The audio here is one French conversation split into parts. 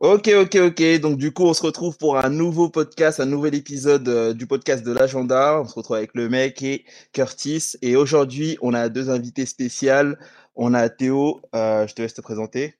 Ok, ok, ok. Donc du coup, on se retrouve pour un nouveau podcast, un nouvel épisode euh, du podcast de l'agenda. On se retrouve avec le mec et Curtis. Et aujourd'hui, on a deux invités spéciales. On a Théo, euh, je te laisse te présenter.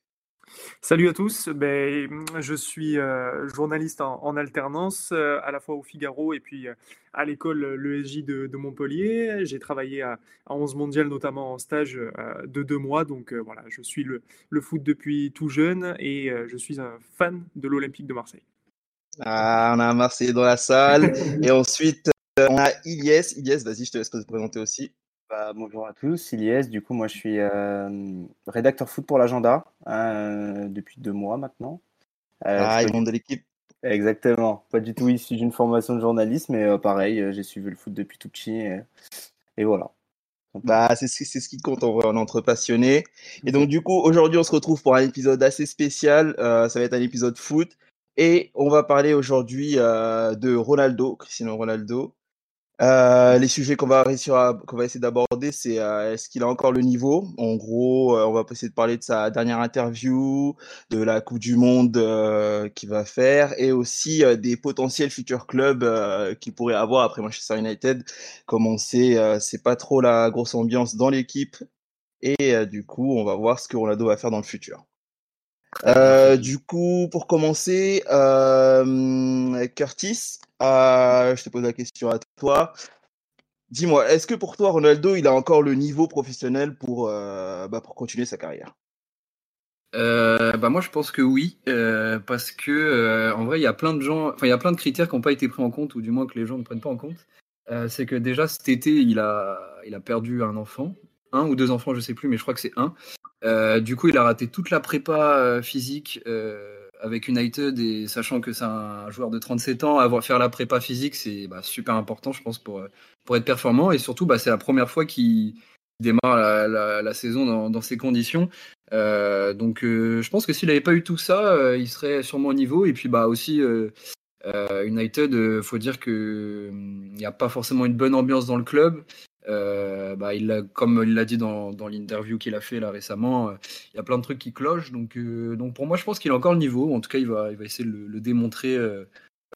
Salut à tous, ben, je suis euh, journaliste en, en alternance euh, à la fois au Figaro et puis euh, à l'école l'ESJ de, de Montpellier. J'ai travaillé à, à 11 mondial notamment en stage de deux mois, donc voilà, je suis le, le foot depuis tout jeune et je suis un fan de l'Olympique de Marseille. Ah, on a un Marseillais dans la salle. et ensuite, on a Ilyes. Ilyes, vas-y, je te laisse te présenter aussi. Bah, bonjour à tous, Ilyes. Du coup, moi, je suis euh, rédacteur foot pour l'agenda euh, depuis deux mois maintenant. Euh, Ah, je il peux- monte de l'équipe. Exactement. Pas du tout issu d'une formation de journaliste, mais euh, pareil, euh, j'ai suivi le foot depuis tout petit. Et, et voilà. Bah, c'est ce qui compte en vrai, on est entre passionnés. Et donc, du coup, aujourd'hui, on se retrouve pour un épisode assez spécial. Ça va être un épisode foot. Et on va parler aujourd'hui de Ronaldo, Cristiano Ronaldo. Euh, les sujets qu'on va réussir va essayer d'aborder, c'est euh, est-ce qu'il a encore le niveau? En gros, euh, on va essayer de parler de sa dernière interview, de la Coupe du Monde euh, qu'il va faire, et aussi euh, des potentiels futurs clubs qu'il pourrait avoir après Manchester United. Comme on sait, c'est pas trop la grosse ambiance dans l'équipe, et du coup, on va voir ce que Ronaldo va faire dans le futur. Euh, du coup, pour commencer, euh, Curtis, euh, je te pose la question à toi. Dis-moi, est-ce que pour toi, Ronaldo, il a encore le niveau professionnel pour, bah, pour continuer sa carrière? Bah moi je pense que oui parce que en vrai il y a plein de gens enfin il y a plein de critères qui n'ont pas été pris en compte ou du moins que les gens ne prennent pas en compte c'est que déjà cet été il a il a perdu un enfant un ou deux enfants je sais plus mais je crois que c'est un Euh, du coup il a raté toute la prépa euh, physique euh, avec United et sachant que c'est un joueur de 37 ans avoir faire la prépa physique c'est bah, super important je pense pour pour être performant et surtout bah, c'est la première fois qu'il démarre la, la, la saison dans, dans ces conditions euh, donc euh, je pense que s'il n'avait pas eu tout ça, euh, il serait sûrement au niveau. Et puis bah aussi United, euh, faut dire que hum, il n'y a pas forcément une bonne ambiance dans le club. Euh, bah, il comme il l'a dit dans, dans l'interview qu'il a fait là récemment, euh, il y a plein de trucs qui clochent. Donc, euh, donc pour moi, je pense qu'il a encore le niveau. En tout cas, il va, il va essayer de le, le démontrer euh,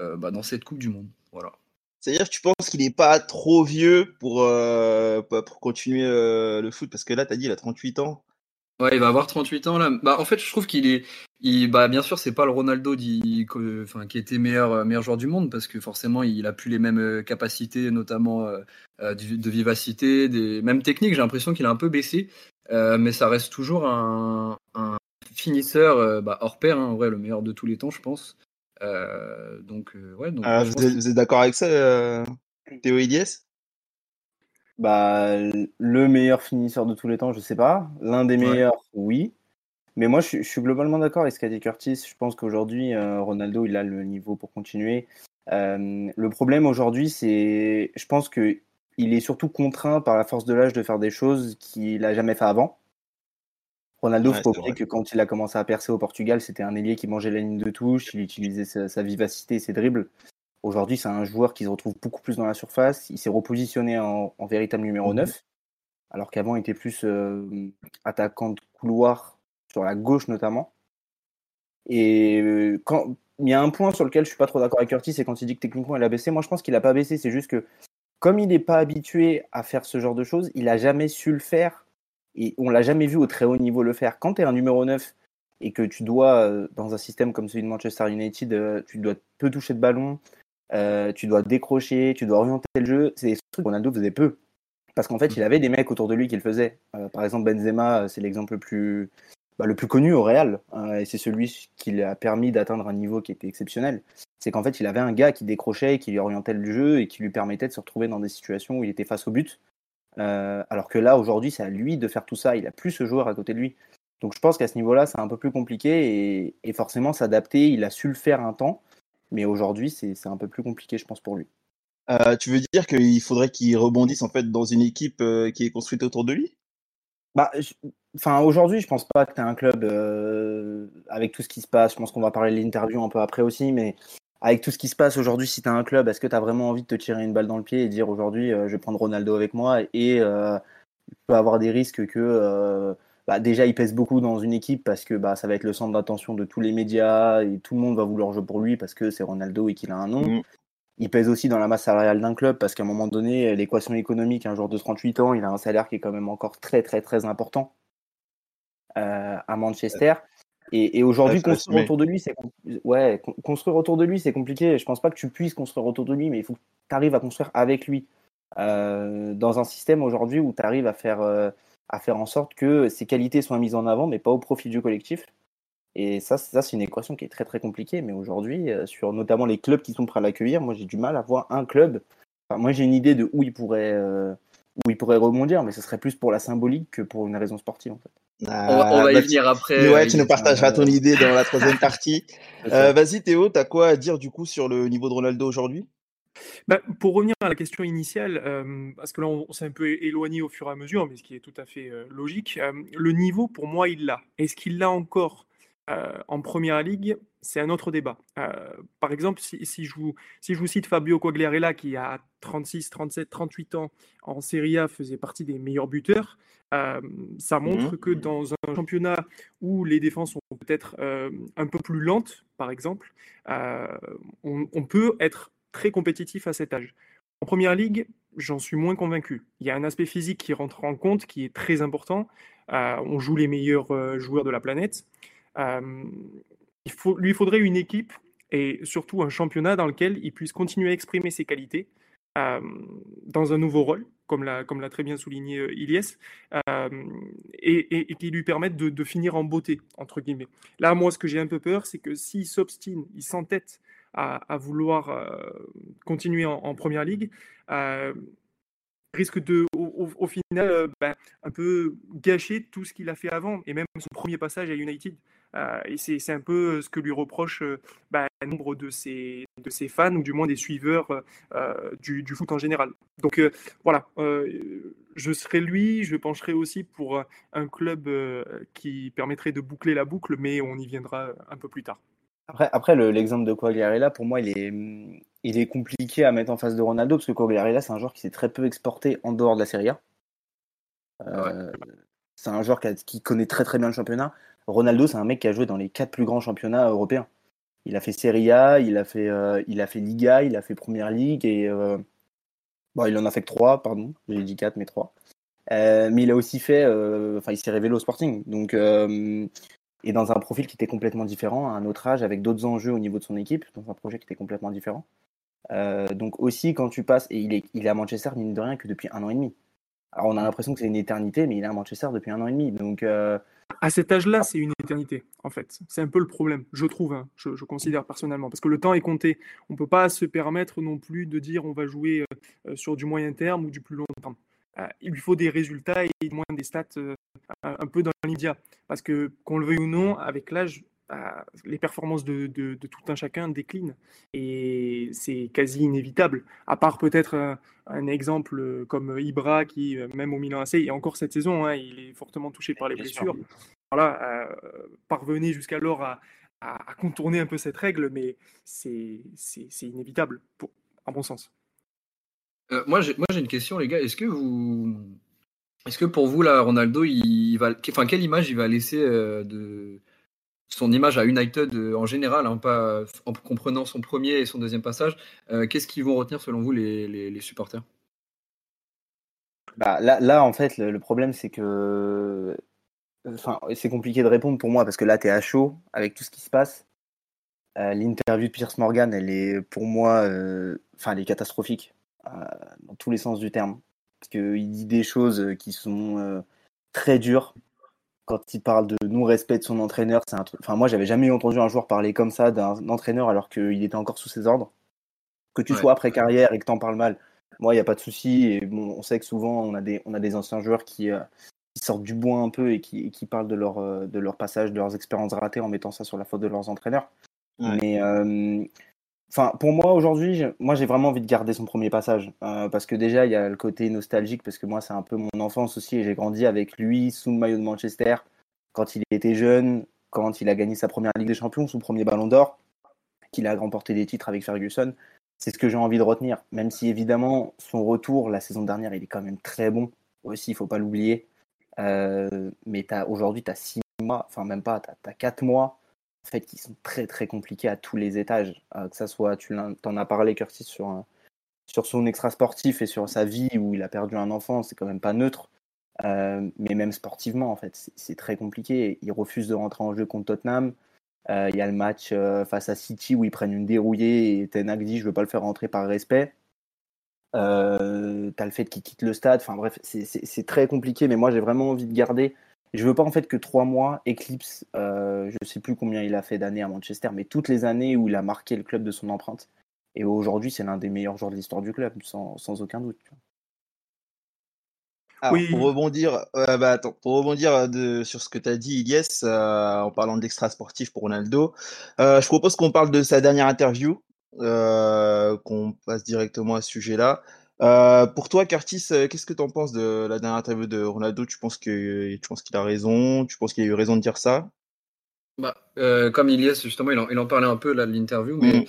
euh, bah, dans cette Coupe du Monde. Voilà. C'est-à-dire que tu penses qu'il n'est pas trop vieux pour, euh, continuer euh, le foot? Parce que là, tu as dit, il a 38 ans. Ouais, il va avoir 38 ans là. Bah, en fait, je trouve qu'il est, il, bah, bien sûr, c'est pas le Ronaldo d'il- que- enfin, qui était meilleur, euh, meilleur joueur du monde parce que forcément, il a plus les mêmes euh, capacités, notamment euh, de, de vivacité, des mêmes techniques. J'ai l'impression qu'il a un peu baissé, Euh, mais ça reste toujours un, un finisseur euh, bah, hors pair, hein, en vrai, le meilleur de tous les temps, je pense. Euh, donc, ouais, donc Ah, je vous pense êtes, vous êtes d'accord avec ça, euh, Théo Ilyes? Bah, le meilleur finisseur de tous les temps, je sais pas. L'un des Ouais. meilleurs, oui. Mais moi, je, suis- je suis globalement d'accord avec ce qu'a dit Curtis. Je pense qu'aujourd'hui, euh, Ronaldo, il a le niveau pour continuer. Euh, le problème aujourd'hui, c'est, je pense que il est surtout contraint par la force de l'âge de faire des choses qu'il a jamais fait avant. Ronaldo, Ouais, faut oublier que quand il a commencé à percer au Portugal, c'était un ailier qui mangeait la ligne de touche, il utilisait sa, sa vivacité et ses dribbles. Aujourd'hui, c'est un joueur qui se retrouve beaucoup plus dans la surface. Il s'est repositionné en, en véritable numéro Mhm. 9, alors qu'avant, il était plus euh, attaquant de couloir sur la gauche notamment. Et euh, quand il y a un point sur lequel je suis pas trop d'accord avec Curtis, c'est quand il dit que techniquement il a baissé. Moi, je pense qu'il a pas baissé. C'est juste que comme il n'est pas habitué à faire ce genre de choses, il a jamais su le faire et on l'a jamais vu au très haut niveau le faire. Quand tu es un numéro 9 et que tu dois, euh, dans un système comme celui de Manchester United, euh, tu dois peu toucher de ballon, euh, tu dois décrocher, tu dois orienter le jeu, c'est des trucs que Ronaldo faisait peu. Parce qu'en fait, il avait des mecs autour de lui qui le faisaient. Euh, par exemple, Benzema, c'est l'exemple le plus, bah, le plus connu au Real. hein, et c'est celui qui lui a permis d'atteindre un niveau qui était exceptionnel. C'est qu'en fait, il avait un gars qui décrochait, qui lui orientait le jeu et qui lui permettait de se retrouver dans des situations où il était face au but. Euh, alors que là, aujourd'hui, c'est à lui de faire tout ça. Il a plus ce joueur à côté de lui. Donc je pense qu'à ce niveau-là, c'est un peu plus compliqué et, et forcément s'adapter. Il a su le faire un temps, mais aujourd'hui, c'est un peu plus compliqué, je pense, pour lui. Euh, tu veux dire qu'il faudrait qu'il rebondisse en fait dans une équipe euh, qui est construite autour de lui? Bah, je- enfin, aujourd'hui, je pense pas que tu as un club euh, avec tout ce qui se passe. Je pense qu'on va parler de l'interview un peu après aussi, mais avec tout ce qui se passe aujourd'hui, si tu as un club, est-ce que tu as vraiment envie de te tirer une balle dans le pied et dire aujourd'hui, euh, je vais prendre Ronaldo avec moi et euh, il peut avoir des risques que euh, bah, déjà, il pèse beaucoup dans une équipe parce que bah, ça va être le centre d'attention de tous les médias et tout le monde va vouloir jouer pour lui parce que c'est Ronaldo et qu'il a un nom. Mm. Il pèse aussi dans la masse salariale d'un club parce qu'à un moment donné, l'équation économique, un joueur de 38 ans, il a un salaire qui est quand même encore très, très, très important à Manchester. Et, aujourd'hui, construire autour de lui, c'est ouais, construire autour de lui, c'est compliqué. Je pense pas que tu puisses construire autour de lui, mais il faut que tu arrives à construire avec lui euh, dans un système aujourd'hui où tu arrives à faire euh, à faire en sorte que ses qualités soient mises en avant, mais pas au profit du collectif. Et ça, ça c'est une équation qui est très très compliquée. Mais aujourd'hui, euh, sur notamment les clubs qui sont prêts à l'accueillir, moi j'ai du mal à voir un club. Enfin, moi j'ai une idée de où il pourrait où il pourrait rebondir, mais ce serait plus pour la symbolique que pour une raison sportive en fait on, va, y bah, venir après. Ouais, tu nous partageras ton idée dans la troisième partie. Euh, vas-y Théo, tu as quoi à dire du coup sur le niveau de Ronaldo aujourd'hui? Bah, pour revenir à la question initiale, euh, parce que là on, s'est un peu éloigné au fur et à mesure, mais ce qui est tout à fait euh, logique, le niveau pour moi il l'a. Est-ce qu'il l'a encore? En première ligue C'est un autre débat. par exemple, si, je vous, si je vous cite Fabio Quagliarella qui a 36, 37, 38 ans en Serie A faisait partie des meilleurs buteurs, ça mmh montre que dans un championnat où les défenses sont peut-être un peu plus lentes, par exemple, on, peut être très compétitif à cet âge. En première ligue, j'en suis moins convaincu. Il y a un aspect physique qui rentre en compte, qui est très important. on joue les meilleurs joueurs de la planète. Il faut, lui faudrait une équipe et surtout un championnat dans lequel il puisse continuer à exprimer ses qualités dans un nouveau rôle, comme l'a, très bien souligné euh, Ilyes, et, qui lui permettent de, finir en beauté. Là, moi, ce que j'ai un peu peur, c'est que s'il s'obstine, il s'entête à, vouloir euh, continuer en, première ligue, euh, risque de, au, final, ben, un peu gâcher tout ce qu'il a fait avant, et même son premier passage à United. Euh, et c'est un peu ce que lui reproche euh, bah, nombre de ses, de ses fans, ou du moins des suiveurs euh, du, du, foot en général. Donc voilà, je serais lui, je pencherais aussi pour un club qui permettrait de boucler la boucle, mais on y viendra un peu plus tard. Après, après l'exemple de Quagliarella, pour moi, il est, il est compliqué à mettre en face de Ronaldo, parce que Quagliarella, c'est un joueur qui s'est très peu exporté en dehors de la Serie A. C'est un joueur qui, qui, connaît très très bien le championnat. Ronaldo, c'est un mec qui a joué dans les quatre plus grands championnats européens. Il a fait Serie A, il a fait, euh, il a fait Liga, il a fait Première Ligue et euh, bon, il en a fait que trois, pardon, j'ai dit quatre mais trois. Euh, mais il a aussi fait, enfin, il s'est révélé au Sporting, donc et dans un profil qui était complètement différent, à un autre âge, avec d'autres enjeux au niveau de son équipe, dans un projet qui était complètement différent. donc aussi quand tu passes et il est, il est à Manchester mine de rien que depuis un an et demi. Alors on a l'impression que c'est une éternité, mais il est à Manchester depuis un an et demi, donc à cet âge-là, c'est une éternité, en fait. C'est un peu le problème, je trouve, hein, je, considère personnellement, parce que le temps est compté. On ne peut pas se permettre non plus de dire on va jouer euh, sur du moyen terme ou du plus long terme. Euh, il lui faut des résultats et moins des stats euh, un peu dans l'immédiat. Parce que, qu'on le veuille ou non, avec l'âge, les performances de, tout un chacun déclinent et c'est quasi inévitable. À part peut-être un, exemple comme Ibra qui, même au Milan AC, et encore cette saison, hein, il est fortement touché par les blessures. Voilà, euh, parvenait jusqu'alors à, contourner un peu cette règle, mais c'est inévitable, pour, à mon sens. Euh, moi, j'ai une question, les gars. Est-ce que vous, est-ce que pour vous, là, Ronaldo, il va, enfin, quelle image il va laisser euh, de son image à United euh, en général, hein, en comprenant son premier et son deuxième passage. Euh, qu'est-ce qu'ils vont retenir selon vous les, supporters? Bah, là, en fait, le, problème, c'est que enfin, c'est compliqué de répondre pour moi parce que là, tu à chaud avec tout ce qui se passe. Euh, l'interview de Pierce Morgan, elle est pour moi, elle est catastrophique dans tous les sens du terme. Parce qu'il dit des choses qui sont très dures quand il parle de non-respect de son entraîneur, c'est un truc. Enfin, moi, j'avais jamais entendu un joueur parler comme ça d'un entraîneur alors qu'il était encore sous ses ordres. Que tu sois après carrière et que tu en parles mal, moi, il n'y a pas de souci. Et bon, on sait que souvent, on a des, on a des anciens joueurs qui, euh, sortent du bois un peu et qui, qui parlent de leur, euh, de leur passage, de leurs expériences ratées en mettant ça sur la faute de leurs entraîneurs. Mais euh, Enfin, pour moi aujourd'hui, moi j'ai vraiment envie de garder son premier passage parce que déjà il y a le côté nostalgique parce que moi c'est un peu mon enfance aussi et j'ai grandi avec lui sous le maillot de Manchester quand il était jeune, quand il a gagné sa première Ligue des Champions, son premier Ballon d'Or, qu'il a remporté des titres avec Ferguson. C'est ce que j'ai envie de retenir, même si évidemment son retour la saison dernière il est quand même très bon aussi, il faut pas l'oublier. mais aujourd'hui, tu as six mois, enfin même pas, tu as, quatre mois en fait, qui sont très très compliqués à tous les étages. que ça soit, tu en as parlé, Curtis, sur, sur son extra sportif et sur sa vie où il a perdu un enfant, c'est quand même pas neutre. mais même sportivement, en fait, c'est très compliqué. Il refuse de rentrer en jeu contre Tottenham. Il y a le match face à City où ils prennent une dérouillée et Ten dit je veux pas le faire rentrer par respect. Euh, t'as le fait qu'il quitte le stade. Enfin bref, c'est très compliqué, mais moi j'ai vraiment envie de garder. Je veux pas en fait que trois mois éclipse. Euh, je sais plus combien il a fait d'années à Manchester, mais toutes les années où il a marqué le club de son empreinte. Et aujourd'hui, c'est l'un des meilleurs joueurs de l'histoire du club, sans, sans aucun doute. oui. Pour rebondir, euh, bah, attends, pour rebondir de, sur ce que tu as dit, Ilyes, euh, en parlant d'extra sportif pour Ronaldo, euh, je propose qu'on parle de sa dernière interview euh, qu'on passe directement à ce sujet-là. Euh, pour toi, Curtis, euh, qu'est-ce que tu en penses de la dernière interview de Ronaldo? Tu penses que tu penses qu'il a raison? Tu penses qu'il a eu raison de dire ça? Bah, Comme Ilias, justement, il en, il en, parlait un peu là de l'interview, mais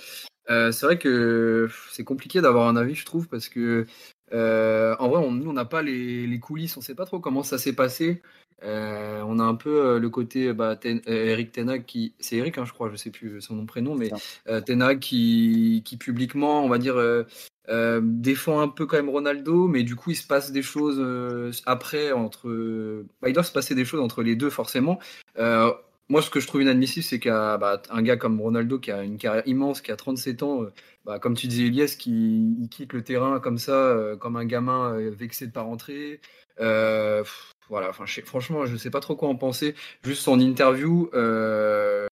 mm. c'est vrai que c'est compliqué d'avoir un avis, je trouve, parce que en vrai, on, nous, on n'a pas les, les, coulisses, on ne sait pas trop comment ça s'est passé. Euh, on a un peu euh, le côté bah, euh, Eric Tenag qui c'est Eric hein, je crois je sais plus son nom prénom mais Tenag qui, qui publiquement on va dire défend un peu quand même Ronaldo mais du coup il se passe des choses après entre bah, il doit se passer des choses entre les deux forcément moi ce que je trouve inadmissible c'est qu'un bah, gars comme Ronaldo qui a une carrière immense qui a 37 ans bah, comme tu disais Elias qui quitte le terrain comme ça comme un gamin vexé de pas rentrer voilà, franchement, je ne sais pas trop quoi en penser. Juste son interview, euh,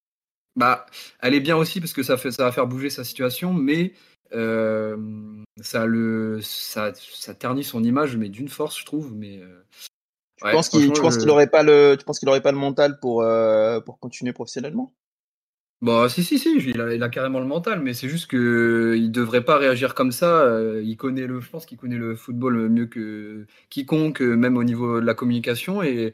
bah, elle est bien aussi parce que ça, fait, ça va faire bouger sa situation, mais euh, ça, le, ça, ça ternit son image, mais d'une force, je trouve. Mais, euh, tu, penses qu'il, n'aurait pas le, tu penses qu'il aurait pas le mental pour, pour continuer professionnellement? Bah si si si, il a, il a, carrément le mental, mais c'est juste que il devrait pas réagir comme ça. Euh, il connaît le, je pense qu'il connaît le football mieux que quiconque, même au niveau de la communication, et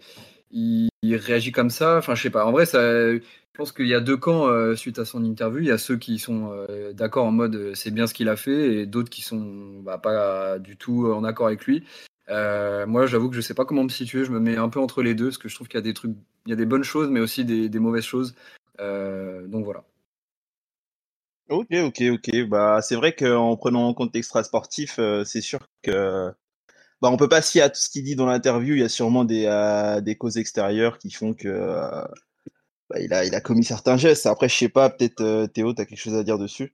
il, réagit comme ça. Enfin, je sais pas. En vrai, ça, je pense qu'il y a deux camps euh, suite à son interview. Il y a ceux qui sont euh, d'accord en mode c'est bien ce qu'il a fait, et d'autres qui sont bah, pas du tout en accord avec lui. Moi, j'avoue que je sais pas comment me situer. Je me mets un peu entre les deux, parce que je trouve qu'il y a des trucs, il y a des bonnes choses, mais aussi des, mauvaises choses. Euh, donc voilà. Ok, ok, ok. Bah, c'est vrai qu'en prenant en compte l'extra sportif, euh, c'est sûr que bah, on peut pas s'y à tout ce qu'il dit dans l'interview. Il y a sûrement des, euh, des causes extérieures qui font que bah, il, a, il a commis certains gestes. Après, je sais pas, peut-être Théo, tu as quelque chose à dire dessus?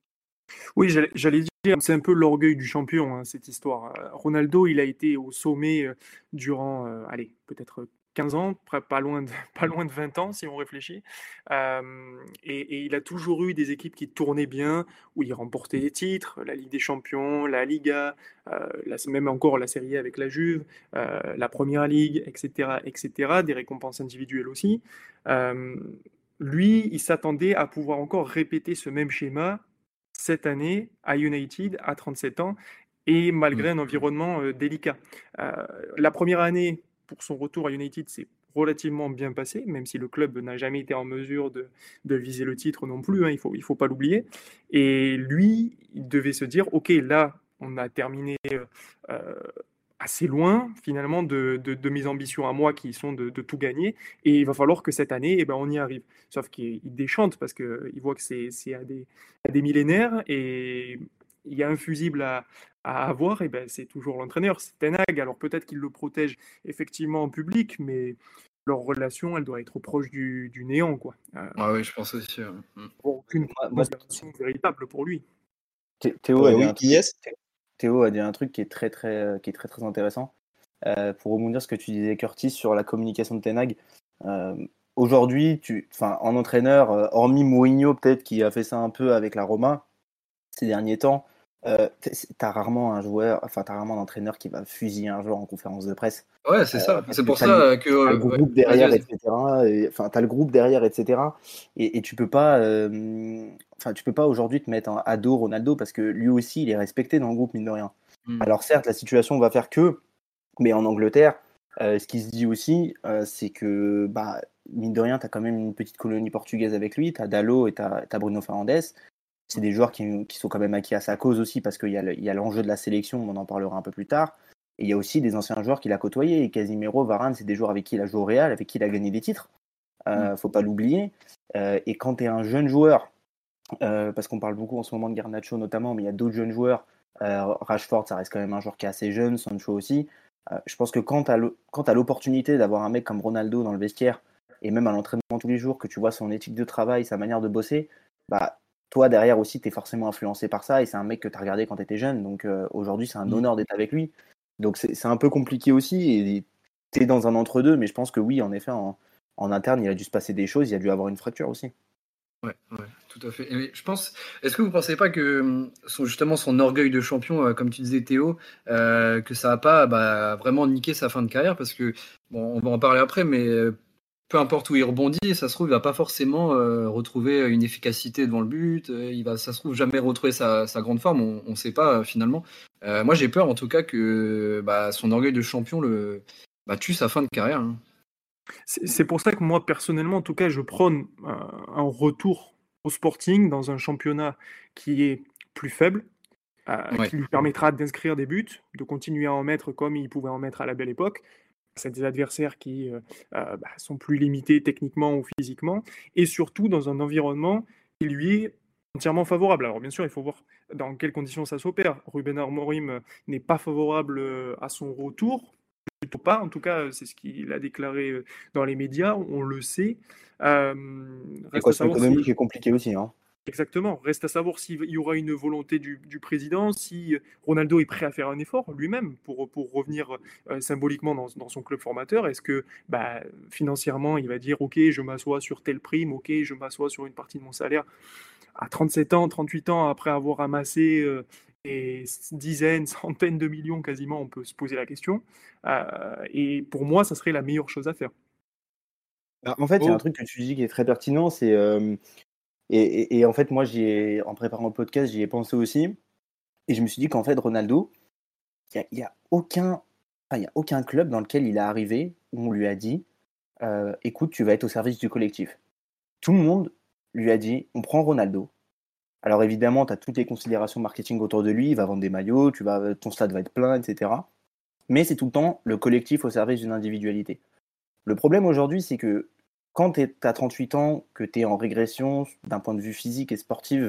Oui, j'allais dire, c'est un peu l'orgueil du champion, hein, cette histoire. Ronaldo, il a été au sommet durant, allez, peut-être 15 ans, pas loin de, pas loin de 20 ans si on réfléchit. et, il a toujours eu des équipes qui tournaient bien, où il remportait des titres, la Ligue des Champions, la Liga, euh, même encore la Série A avec la Juve, euh, la Première Ligue, etc., etc., des récompenses individuelles aussi. lui, il s'attendait à pouvoir encore répéter ce même schéma cette année à United à 37 ans et malgré mmh. un environnement euh, délicat. la première année, pour son retour à United, c'est relativement bien passé, même si le club n'a jamais été en mesure de, viser le titre non plus, hein, il ne faut, il faut pas l'oublier. Et lui, il devait se dire, OK, là, on a terminé euh, assez loin, finalement, de, de, mes ambitions à moi qui sont de, tout gagner, et il va falloir que cette année, eh ben, on y arrive. Sauf qu'il déchante parce qu'il voit que c'est à des, à des millénaires, et il y a un fusible à, à avoir, et ben, c'est toujours l'entraîneur, c'est Tenag. Alors peut-être qu'il le protège effectivement en public, mais leur relation, elle doit être proche du, du néant. Quoi. Euh, ah oui, je pense aussi. Mmh. Aucune considération véritable pour lui. Théo, un truc, Théo a dit un truc qui est très très, euh, qui est très, très intéressant. Euh, pour rebondir ce que tu disais, Curtis, sur la communication de Tenag. Euh, Aujourd'hui, en entraîneur, hormis Mourinho peut-être qui a fait ça un peu avec la Roma ces derniers temps, euh, t'as rarement un joueur, enfin t'as rarement un entraîneur qui va fusiller un joueur en conférence de presse. Ouais, c'est ça. C'est pour ça que le groupe derrière, etc. Enfin, t'as le groupe derrière, etc. Et, tu peux pas, enfin, tu peux pas aujourd'hui te mettre à dos Ronaldo parce que lui aussi, il est respecté dans le groupe mine de rien. Hmm. Alors certes, la situation va faire que, mais en Angleterre, ce qui se dit aussi, c'est que, bah, mine de rien, t'as quand même une petite colonie portugaise avec lui. T'as Dallo et t'as as Bruno Fernandes c'est des joueurs qui, sont quand même acquis à sa cause aussi parce qu'il y a l'enjeu de la sélection, on en parlera un peu plus tard. Et il y a aussi des anciens joueurs qu'il a côtoyés. Et Casimiro, Varane, c'est des joueurs avec qui il a joué au Real, avec qui il a gagné des titres. Euh, Faut pas l'oublier. Euh, et quand tu es un jeune joueur, euh, parce qu'on parle beaucoup en ce moment de Garnacho notamment, mais il y a d'autres jeunes joueurs. Euh, Rashford, ça reste quand même un joueur qui est assez jeune, Sancho aussi. Je pense que quand tu as l'opportunité d'avoir un mec comme Ronaldo dans le vestiaire, et même à l'entraînement tous les jours, que tu vois son éthique de travail, sa manière de bosser, bah, toi derrière aussi, tu es forcément influencé par ça, et c'est un mec que tu as regardé quand tu étais jeune, donc aujourd'hui, c'est un Mm. honneur d'être avec lui. Donc c'est un peu compliqué aussi, et tu es dans un entre-deux, mais je pense que oui, en effet, en, interne, il a dû se passer des choses, il a dû avoir une fracture aussi. Ouais, tout à fait. Je pense. Est-ce que vous pensez pas que hum, son, justement son orgueil de champion, euh, comme tu disais Théo, euh, que ça a pas bah, vraiment niqué sa fin de carrière? Parce que bon, on va en parler après, mais euh, peu importe où il rebondit, ça se trouve il va pas forcément euh, retrouver une efficacité devant le but. euh, Il va, ça se trouve jamais retrouver sa, sa grande forme. On, on sait pas euh, finalement. Euh, moi j'ai peur en tout cas que bah, son orgueil de champion le bah, tue sa fin de carrière. hein. C'est pour ça que moi, personnellement, en tout cas, je prône un, retour au Sporting dans un championnat qui est plus faible, Ouais. qui lui permettra d'inscrire des buts, de continuer à en mettre comme il pouvait en mettre à la belle époque. C'est des adversaires qui euh, euh, bah, sont plus limités techniquement ou physiquement, et surtout dans un environnement qui lui est entièrement favorable. Alors bien sûr, il faut voir dans quelles conditions ça s'opère. Ruben Amorim euh, n'est pas favorable à son retour, plutôt pas. En tout cas, c'est ce qu'il a déclaré dans les médias, on le sait. Euh, L'équation savoir si- économique est compliquée aussi. Hein. Exactement. Reste à savoir s'il y aura une volonté du, du président, si Ronaldo est prêt à faire un effort lui-même pour, pour revenir euh, symboliquement dans, dans son club formateur. Est-ce que bah, financièrement, il va dire Ok, je m'assois sur telle prime, ok, je m'assois sur une partie de mon salaire À 37 ans, 38 ans, après avoir amassé euh, des dizaines, centaines de millions quasiment, on peut se poser la question. Euh, et pour moi, ça serait la meilleure chose à faire. Bah, En fait, il y a Oh. un truc que tu dis qui est très pertinent, c'est euh, et, en fait, moi, ai, en préparant le podcast, j'y ai pensé aussi, et je me suis dit qu'en fait, Ronaldo, il y a, aucun, a aucun club dans lequel il est arrivé où on lui a dit, euh, écoute, tu vas être au service du collectif. Tout le monde lui a dit, on prend Ronaldo. Alors évidemment, tu as toutes les considérations marketing autour de lui, il va vendre des maillots, tu vas, ton stade va être plein, etc. Mais c'est tout le temps le collectif au service d'une individualité. Le problème aujourd'hui, c'est que quand tu as 38 ans, que tu es en régression d'un point de vue physique et sportif,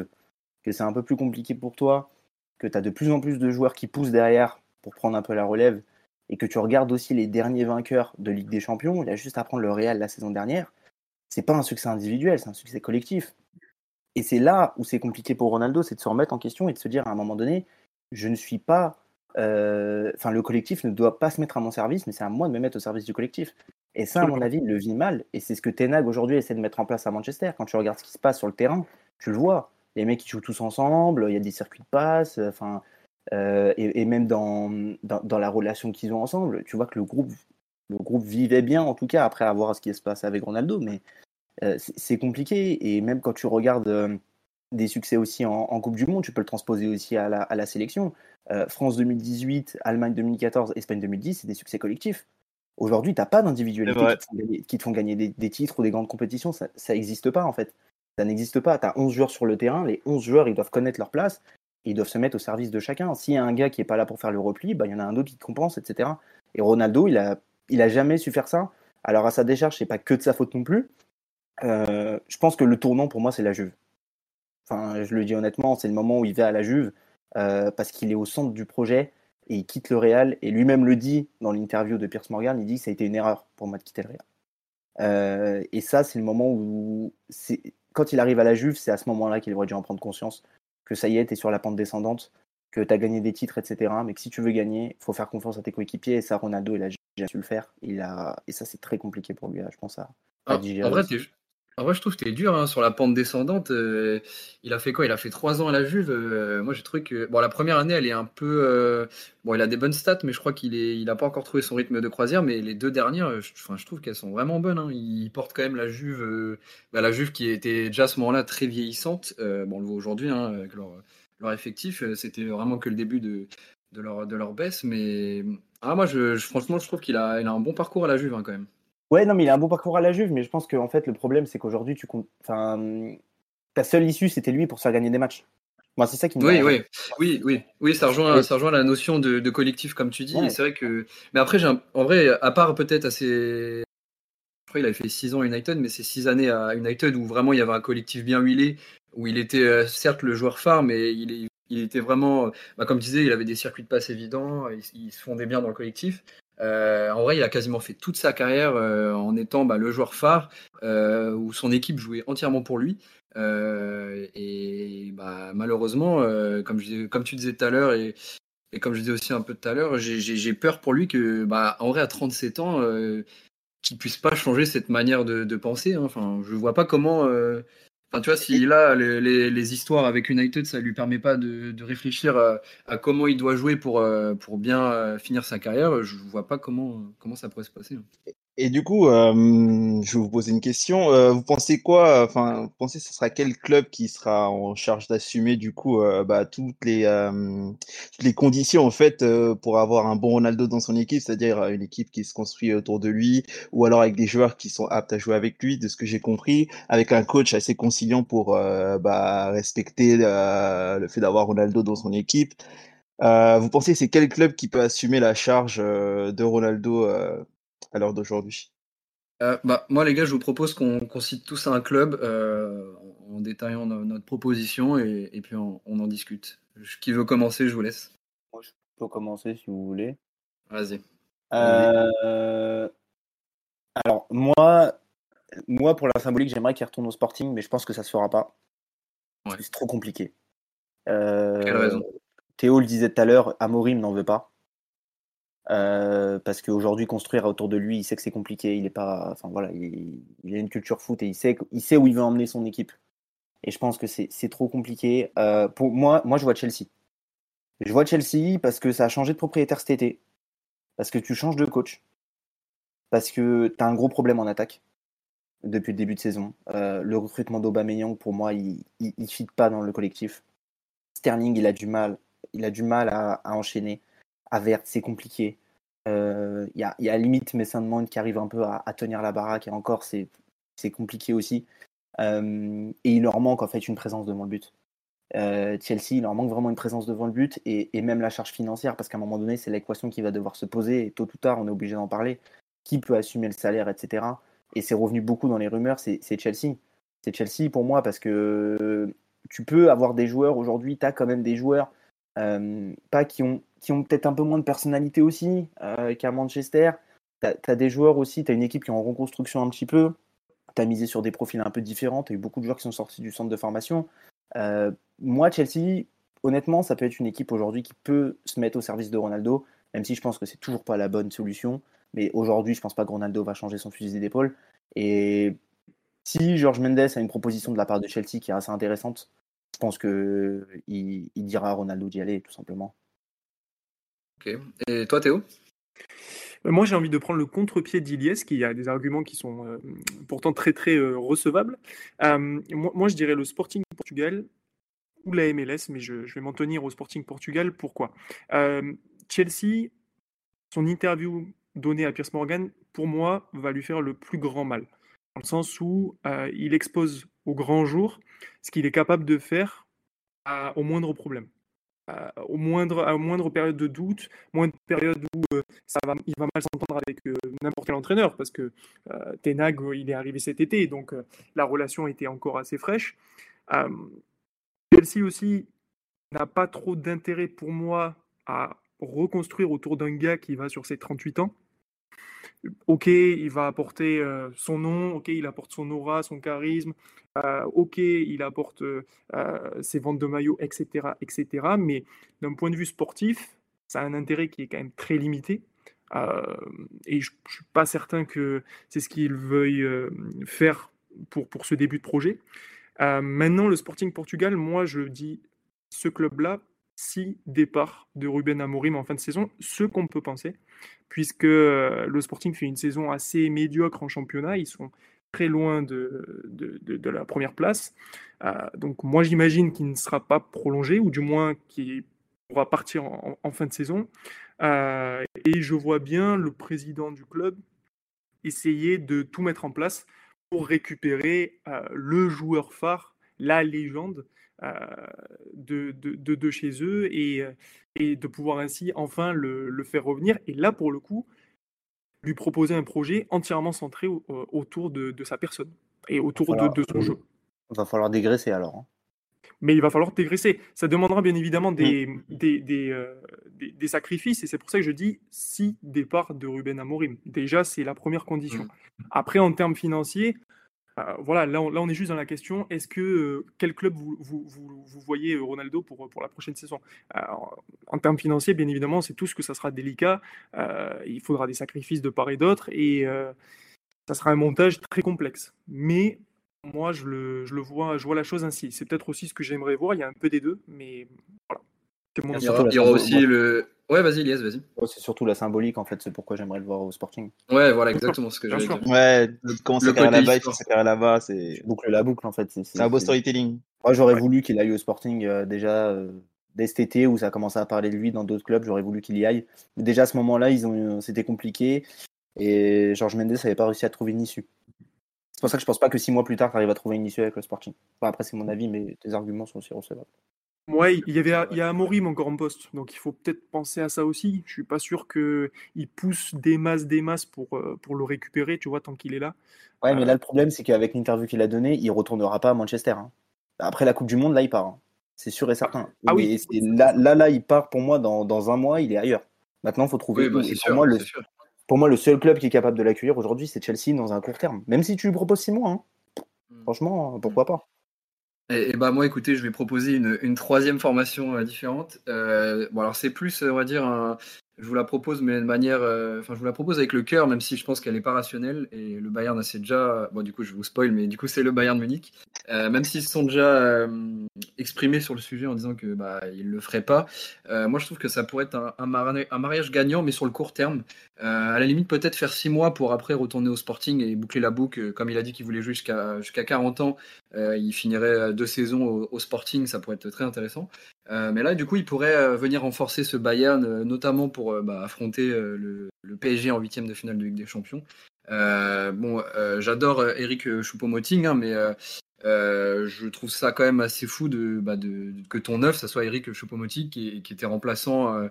que c'est un peu plus compliqué pour toi, que tu as de plus en plus de joueurs qui poussent derrière pour prendre un peu la relève, et que tu regardes aussi les derniers vainqueurs de Ligue des Champions, il a juste à prendre le Real la saison dernière, c'est pas un succès individuel, c'est un succès collectif. Et c'est là où c'est compliqué pour Ronaldo, c'est de se remettre en question et de se dire à un moment donné, je ne suis pas. euh, Enfin, le collectif ne doit pas se mettre à mon service, mais c'est à moi de me mettre au service du collectif. Et ça, à mon avis, il le vit mal. Et c'est ce que Tenag aujourd'hui essaie de mettre en place à Manchester. Quand tu regardes ce qui se passe sur le terrain, tu le vois. Les mecs, ils jouent tous ensemble, il y a des circuits de passe, enfin, euh, et, et même dans, dans, dans la relation qu'ils ont ensemble, tu vois que le groupe, le groupe vivait bien, en tout cas, après avoir ce qui se passe avec Ronaldo. Mais euh, c'est compliqué. Et même quand tu regardes euh, des succès aussi en, en Coupe du Monde, tu peux le transposer aussi à la, à la sélection. Euh, France 2018, Allemagne 2014, Espagne 2010, c'est des succès collectifs. Aujourd'hui, tu n'as pas d'individualité qui, te font gagner- qui te font gagner des, des titres ou des grandes compétitions. Ça n'existe pas, en fait. Ça n'existe pas. Tu as 11 joueurs sur le terrain. Les 11 joueurs, ils doivent connaître leur place. Et ils doivent se mettre au service de chacun. S'il y a un gars qui n'est pas là pour faire le repli, bah, il y en a un autre qui te compense, etc. Et Ronaldo, il a, il a jamais su faire ça. Alors, à sa décharge, c'est pas que de sa faute non plus. Euh, je pense que le tournant, pour moi, c'est la Juve. Enfin, je le dis honnêtement, c'est le moment où il va à la Juve euh, parce qu'il est au centre du projet et il quitte le Real. Et lui-même le dit dans l'interview de Pierce Morgan, il dit que ça a été une erreur pour moi de quitter le Real. Euh, et ça, c'est le moment où, quand il arrive à la Juve, c'est à ce moment-là qu'il aurait dû en prendre conscience que ça y est, tu es sur la pente descendante, que tu as gagné des titres, etc. Mais que si tu veux gagner, il faut faire confiance à tes coéquipiers. Et ça, Ronaldo, il a jamais su le faire. Il a... Et ça, c'est très compliqué pour lui, je pense, à, à Ah, digérer en, vrai, aussi. t'es- en vrai, je trouve que t'es dur hein, sur la pente descendante. euh, il a fait quoi? Il a fait trois ans à la Juve. euh, moi, j'ai trouvé que bon, la première année, elle est un peu. euh, bon, il a des bonnes stats, mais je crois qu'il est, il a pas encore trouvé son rythme de croisière. Mais les deux dernières, je, trouve qu'elles sont vraiment bonnes. hein. Il porte quand même la Juve, bah, la Juve qui était déjà à ce moment-là très vieillissante. Bon, on le voit aujourd'hui hein, avec leur, effectif. C'était vraiment que le début de, leur, baisse. Mais ah, moi, je, franchement, je trouve qu'il a, un bon parcours à la Juve quand même. Ouais, non, mais il a un bon parcours à la Juve, mais je pense qu'en fait, le problème, c'est qu'aujourd'hui, tu comptes. Enfin, ta seule issue, c'était lui pour se faire gagner des matchs. Moi, c'est ça qui me Oui, oui, oui, oui, oui, ça rejoint, ça rejoint la notion de, de collectif, comme tu dis. Ouais. Et c'est vrai que. Mais après, j'ai un- en vrai, à part peut-être assez. Crois qu'il avait fait six ans à United, mais c'est six années à United où vraiment il y avait un collectif bien huilé, où il était euh, certes le joueur phare, mais il, est- il était vraiment. bah, comme tu disais, il avait des circuits de passe évidents, il, il se fondait bien dans le collectif. Euh, en vrai, il a quasiment fait toute sa carrière euh, en étant bah, le joueur phare, euh, où son équipe jouait entièrement pour lui. Euh, et bah, malheureusement, comme, tu disais tout à l'heure, et, comme je disais aussi un peu tout à l'heure, j'ai- peur pour lui que, bah, vrai, à 37 ans, qu'il puisse pas changer cette manière de, de penser. hein. Enfin, je vois pas comment. Euh, Enfin, tu vois, si là, les, les- les histoires avec United, ça lui permet pas de, de réfléchir à, à comment il doit jouer pour, euh, pour bien euh, finir sa carrière, je vois pas comment, comment ça pourrait se passer. Et du coup, euh, je vais vous poser une question. Euh, vous pensez quoi? Enfin, vous pensez que ce sera quel club qui sera en charge d'assumer du coup euh, bah, toutes les euh, toutes les conditions en fait euh, pour avoir un bon Ronaldo dans son équipe, c'est-à-dire une équipe qui se construit autour de lui, ou alors avec des joueurs qui sont aptes à jouer avec lui, de ce que j'ai compris, avec un coach assez conciliant pour bah, respecter le fait d'avoir Ronaldo dans son équipe. Vous pensez c'est quel club qui peut assumer la charge de Ronaldo à l'heure d'aujourd'hui? Euh, bah, moi, les gars, je vous propose qu'on cite tous un club euh, en, détaillant no- notre proposition et, et puis on, on en discute. Je- Qui veut commencer, je vous laisse. Moi, je peux commencer si vous voulez. Vas-y. Euh, Alors, moi, moi, pour la symbolique, j'aimerais qu'il retourne au Sporting, mais je pense que ça se fera pas. Ouais. C'est trop compliqué. Euh, Quelle raison? Théo le disait tout à l'heure, Amorim n'en veut pas. Euh, parce qu'aujourd'hui, construire autour de lui, il sait que c'est compliqué. Il est pas, enfin voilà, il, a une culture foot et il sait, il sait où il veut emmener son équipe. Et je pense que c'est trop compliqué. Euh, pour moi, moi, je vois Chelsea. Je vois Chelsea parce que ça a changé de propriétaire cet été. Parce que tu changes de coach. Parce que tu as un gros problème en attaque depuis le début de saison. Euh, le recrutement d'Aubameyang, pour moi, il ne fit pas dans le collectif. Sterling, il a du mal. Il a du mal à enchaîner. Avert, c'est compliqué. Euh, Il y, a, y a limite Mount qui arrive un peu à, tenir la baraque et encore, c'est compliqué aussi. Euh, et il leur manque en fait une présence devant le but. Euh, Chelsea, il leur manque vraiment une présence devant le but et, et même la charge financière parce qu'à un moment donné, c'est l'équation qui va devoir se poser et tôt ou tard, on est obligé d'en parler. Qui peut assumer le salaire, etc. Et c'est revenu beaucoup dans les rumeurs, c'est Chelsea. C'est Chelsea pour moi parce que tu peux avoir des joueurs aujourd'hui, tu as quand même des joueurs euh, pas qui ont, qui ont peut-être un peu moins de personnalité aussi euh, qu'à Manchester. Tu as, des joueurs aussi, tu as une équipe qui est en reconstruction un petit peu. Tu as misé sur des profils un peu différents. Tu as eu beaucoup de joueurs qui sont sortis du centre de formation. Euh, moi, Chelsea, honnêtement, ça peut être une équipe aujourd'hui qui peut se mettre au service de Ronaldo, même si je pense que c'est toujours pas la bonne solution. Mais aujourd'hui, je pense pas que Ronaldo va changer son fusil d'épaule. Et si George Mendes a une proposition de la part de Chelsea qui est assez intéressante, je pense que il, il dira à Ronaldo d'y aller, tout simplement. Ok. Et toi, Théo? Euh, Moi, j'ai envie de prendre le contre-pied d'Iliès, qui a des arguments qui sont euh, pourtant très, très euh, recevables. Euh, moi, moi, je dirais le Sporting Portugal ou la MLS, mais je, je vais m'en tenir au Sporting Portugal. Pourquoi? Euh, Chelsea, son interview donnée à Piers Morgan, pour moi, va lui faire le plus grand mal. Dans le sens où euh, il expose au grand jour ce qu'il est capable de faire au moindre problème. Au moindre, à moindre période de doute, moindre période où euh, ça va, il va mal s'entendre avec euh, n'importe quel entraîneur, parce que euh, Tenag, euh, il est arrivé cet été, donc la relation était encore assez fraîche. Chelsea aussi n'a pas trop d'intérêt pour moi à reconstruire autour d'un gars qui va sur ses 38 ans. Ok, il va apporter euh, son nom, ok, il apporte son aura, son charisme, euh, ok, il apporte euh, ses ventes de maillots, etc., etc. Mais d'un point de vue sportif, ça a un intérêt qui est quand même très limité. Et je ne suis pas certain que c'est ce qu'il veuille faire pour, pour ce début de projet. Maintenant, le Sporting Portugal, moi, je dis ce club-là, si départ de Ruben Amorim en fin de saison, ce qu'on peut penser, puisque euh, le Sporting fait une saison assez médiocre en championnat, ils sont très loin de, de, la première place. Euh, donc moi j'imagine qu'il ne sera pas prolongé, ou du moins qu'il pourra partir en, fin de saison. Euh, et je vois bien le président du club essayer de tout mettre en place pour récupérer le joueur phare, la légende de, de, de, chez eux et, et de pouvoir ainsi enfin le, le, faire revenir. Et là, pour le coup, lui proposer un projet entièrement centré autour de, de, sa personne et autour de, de, son jeu. Il va falloir dégraisser alors. Hein. Mais il va falloir dégraisser. Ça demandera bien évidemment des, mm. des, des, des, sacrifices et c'est pour ça que je dis si départ de Ruben Amorim. Déjà, c'est la première condition. Mm. Après, en termes financiers, euh, voilà, là on, est juste dans la question est-ce que euh, quel club vous, voyez euh, Ronaldo pour, pour la prochaine saison? En termes financiers, bien évidemment, c'est tout ce que ça sera délicat. il faudra des sacrifices de part et d'autre et ça sera un montage très complexe. Mais moi, je le, je le vois, je vois la chose ainsi. C'est peut-être aussi ce que j'aimerais voir. Il y a un peu des deux, mais il, y aura, il y aura aussi le, Ouais, vas-y, Elias, vas-y. c'est surtout la symbolique, en fait, c'est pourquoi j'aimerais le voir au Sporting. Ouais, voilà, exactement ce que j'allais dire. Ouais, commencer à là-bas, il faut là-bas, c'est. Boucle la boucle, en fait. C'est un beau storytelling. Moi, j'aurais voulu qu'il aille au Sporting euh, déjà euh, dès cet été où ça a commencé à parler de lui dans d'autres clubs, j'aurais voulu qu'il y aille. Mais déjà, à ce moment-là, ils ont... c'était compliqué et Georges Mendes n'avait pas réussi à trouver une issue. C'est pour ça que je pense pas que six mois plus tard, tu arrives à trouver une issue avec le Sporting. après, c'est mon avis, mais tes arguments sont aussi recevables. Ouais, il y avait il y a Amorim encore en poste, donc il faut peut-être penser à ça aussi. Je suis pas sûr que il pousse des masses, des masses pour, euh, pour le récupérer, tu vois, tant qu'il est là. Ouais, mais euh, là le problème c'est qu'avec l'interview qu'il a donnée, il retournera pas à Manchester. Hein. Après la Coupe du Monde, là il part. Hein. C'est sûr et certain. Ah, oui. Là, là, là, il part pour moi dans, dans un mois, il est ailleurs. Maintenant, il faut trouver. Bah, pour, moi, le, pour moi, le seul club qui est capable de l'accueillir aujourd'hui, c'est Chelsea dans un court terme. Même si tu lui proposes six mois. Hein. Hmm. Franchement, pourquoi pas et, bah moi, écoutez, je vais proposer une, troisième formation euh, différente. Euh, bon, alors c'est plus, on va dire, un, je vous la propose, mais de manière, euh, je vous la propose avec le cœur, même si je pense qu'elle est pas rationnelle. Et le Bayern, c'est déjà, bon, du coup, je vous spoil, mais du coup, c'est le Bayern Munich. Euh, même s'ils se sont déjà euh, exprimés sur le sujet en disant que bah ils le feraient pas, moi, je trouve que ça pourrait être un, mariage gagnant, mais sur le court terme. à la limite, peut-être faire six mois pour après retourner au Sporting et boucler la boucle. Comme il a dit qu'il voulait jouer jusqu'à jusqu'à 40 ans, il finirait deux saisons au, Sporting, ça pourrait être très intéressant. Euh, mais là, du coup, il pourrait euh, venir renforcer ce Bayern, euh, notamment pour bah, affronter le, PSG en huitième de finale de Ligue des Champions. bon, j'adore Eric Choupo-Moting, hein, mais je trouve ça quand même assez fou bah, que ton neuf, ça soit Eric Choupo-Moting, qui, était remplaçant